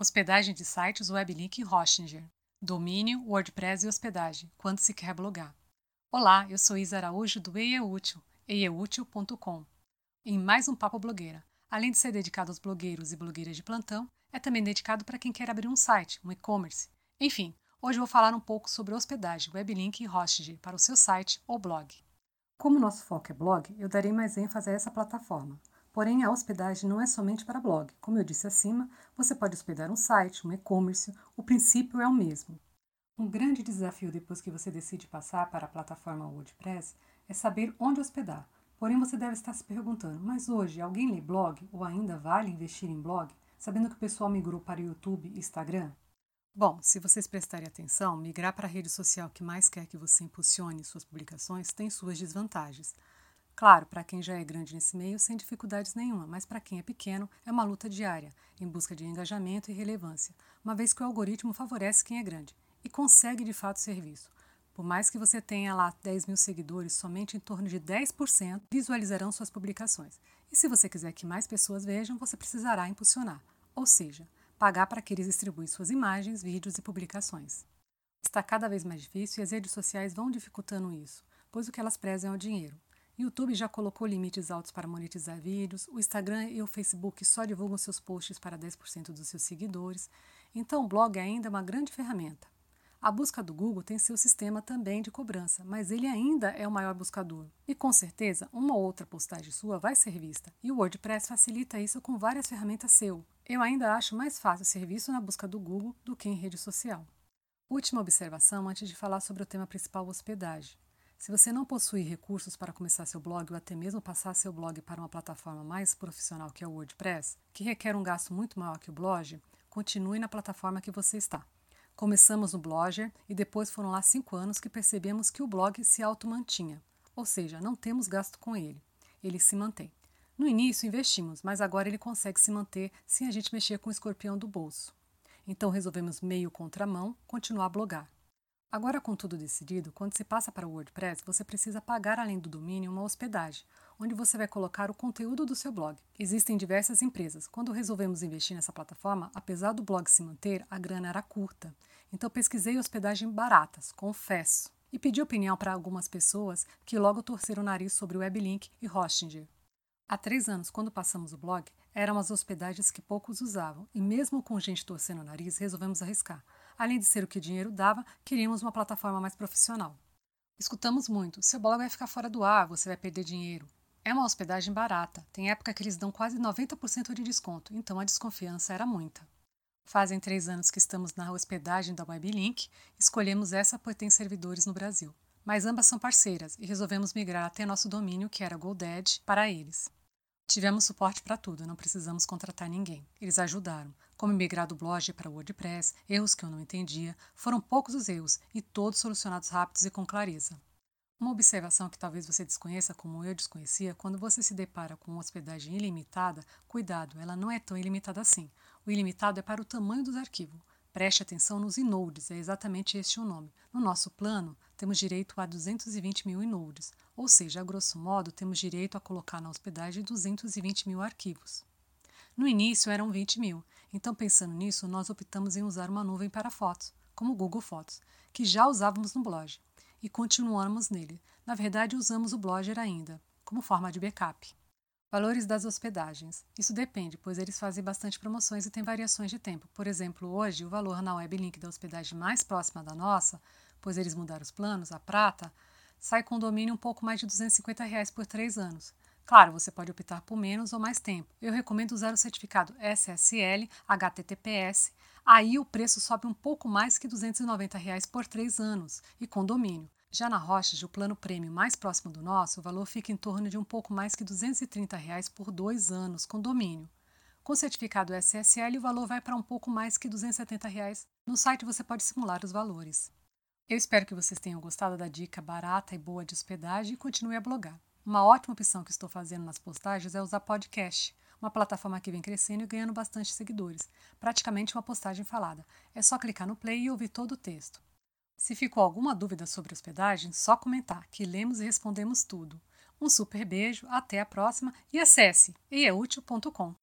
Hospedagem de sites, weblink e Hostinger. Domínio, WordPress e hospedagem, quando se quer blogar. Olá, eu sou Isa Araújo do EIEútil, eieútil.com. Em mais um Papo Blogueira. Além de ser dedicado aos blogueiros e blogueiras de plantão, é também dedicado para quem quer abrir um site, um e-commerce. Enfim, hoje vou falar um pouco sobre hospedagem, weblink e Hostinger para o seu site ou blog. Como nosso foco é blog, eu darei mais ênfase a essa plataforma. Porém, a hospedagem não é somente para blog. Como eu disse acima, você pode hospedar um site, um e-commerce, o princípio é o mesmo. Um grande desafio depois que você decide passar para a plataforma WordPress é saber onde hospedar. Porém, você deve estar se perguntando: mas hoje alguém lê blog ou ainda vale investir em blog, sabendo que o pessoal migrou para YouTube e Instagram? Bom, se vocês prestarem atenção, migrar para a rede social que mais quer que você impulsione suas publicações tem suas desvantagens. Claro, para quem já é grande nesse meio, sem dificuldades nenhuma, mas para quem é pequeno, é uma luta diária, em busca de engajamento e relevância, uma vez que o algoritmo favorece quem é grande e consegue de fato serviço. Por mais que você tenha lá 10 mil seguidores, somente em torno de 10% visualizarão suas publicações. E se você quiser que mais pessoas vejam, você precisará impulsionar, ou seja, pagar para que eles distribuam suas imagens, vídeos e publicações. Está cada vez mais difícil e as redes sociais vão dificultando isso, pois o que elas prezam é o dinheiro. YouTube já colocou limites altos para monetizar vídeos, o Instagram e o Facebook só divulgam seus posts para 10% dos seus seguidores, então o blog ainda é uma grande ferramenta. A busca do Google tem seu sistema também de cobrança, mas ele ainda é o maior buscador. E com certeza, uma ou outra postagem sua vai ser vista, e o WordPress facilita isso com várias ferramentas seu. Eu ainda acho mais fácil ser visto na busca do Google do que em rede social. Última observação antes de falar sobre o tema principal hospedagem. Se você não possui recursos para começar seu blog ou até mesmo passar seu blog para uma plataforma mais profissional que é o WordPress, que requer um gasto muito maior que o Blogger, continue na plataforma que você está. Começamos no Blogger e depois foram lá cinco anos que percebemos que o blog se automantinha, ou seja, não temos gasto com ele. Ele se mantém. No início investimos, mas agora ele consegue se manter sem a gente mexer com o escorpião do bolso. Então resolvemos meio contramão continuar a blogar. Agora, com tudo decidido, quando se passa para o WordPress, você precisa pagar além do domínio uma hospedagem, onde você vai colocar o conteúdo do seu blog. Existem diversas empresas. Quando resolvemos investir nessa plataforma, apesar do blog se manter, a grana era curta. Então pesquisei hospedagem baratas, confesso, e pedi opinião para algumas pessoas que logo torceram o nariz sobre o Weblink e Hostinger. Há três anos, quando passamos o blog, eram as hospedagens que poucos usavam, e mesmo com gente torcendo o nariz, resolvemos arriscar. Além de ser o que o dinheiro dava, queríamos uma plataforma mais profissional. Escutamos muito: seu blog vai ficar fora do ar, você vai perder dinheiro. É uma hospedagem barata, tem época que eles dão quase 90% de desconto, então a desconfiança era muita. Fazem três anos que estamos na hospedagem da Weblink, escolhemos essa por ter servidores no Brasil. Mas ambas são parceiras e resolvemos migrar até nosso domínio, que era GoDaddy, para eles. Tivemos suporte para tudo, não precisamos contratar ninguém. Eles ajudaram, como migrar do blog para o WordPress, erros que eu não entendia, foram poucos os erros e todos solucionados rápidos e com clareza. Uma observação que talvez você desconheça, como eu desconhecia, quando você se depara com hospedagem ilimitada, cuidado, ela não é tão ilimitada assim. O ilimitado é para o tamanho dos arquivos. Preste atenção nos inodes, é exatamente este o nome. No nosso plano, temos direito a 220 mil inodes, ou seja, a grosso modo, temos direito a colocar na hospedagem 220 mil arquivos. No início eram 20 mil, então pensando nisso, nós optamos em usar uma nuvem para fotos, como o Google Fotos, que já usávamos no blog, e continuamos nele. Na verdade, usamos o Blogger ainda, como forma de backup. Valores das hospedagens. Isso depende, pois eles fazem bastante promoções e têm variações de tempo. Por exemplo, hoje o valor na Weblink da hospedagem mais próxima da nossa, pois eles mudaram os planos, a prata, sai com domínio um pouco mais de 250 reais por três anos. Claro, você pode optar por menos ou mais tempo. Eu recomendo usar o certificado SSL HTTPS. Aí o preço sobe um pouco mais que 290 reais por três anos e com domínio. Já na Roches, o plano prêmio mais próximo do nosso, o valor fica em torno de um pouco mais que 230 reais por dois anos, com domínio. Com o certificado SSL, o valor vai para um pouco mais que 270 reais. No site você pode simular os valores. Eu espero que vocês tenham gostado da dica barata e boa de hospedagem e continue a blogar. Uma ótima opção que estou fazendo nas postagens é usar podcast, uma plataforma que vem crescendo e ganhando bastante seguidores. Praticamente uma postagem falada. É só clicar no play e ouvir todo o texto. Se ficou alguma dúvida sobre hospedagem, só comentar, que lemos e respondemos tudo. Um super beijo, até a próxima e acesse eieútil.com.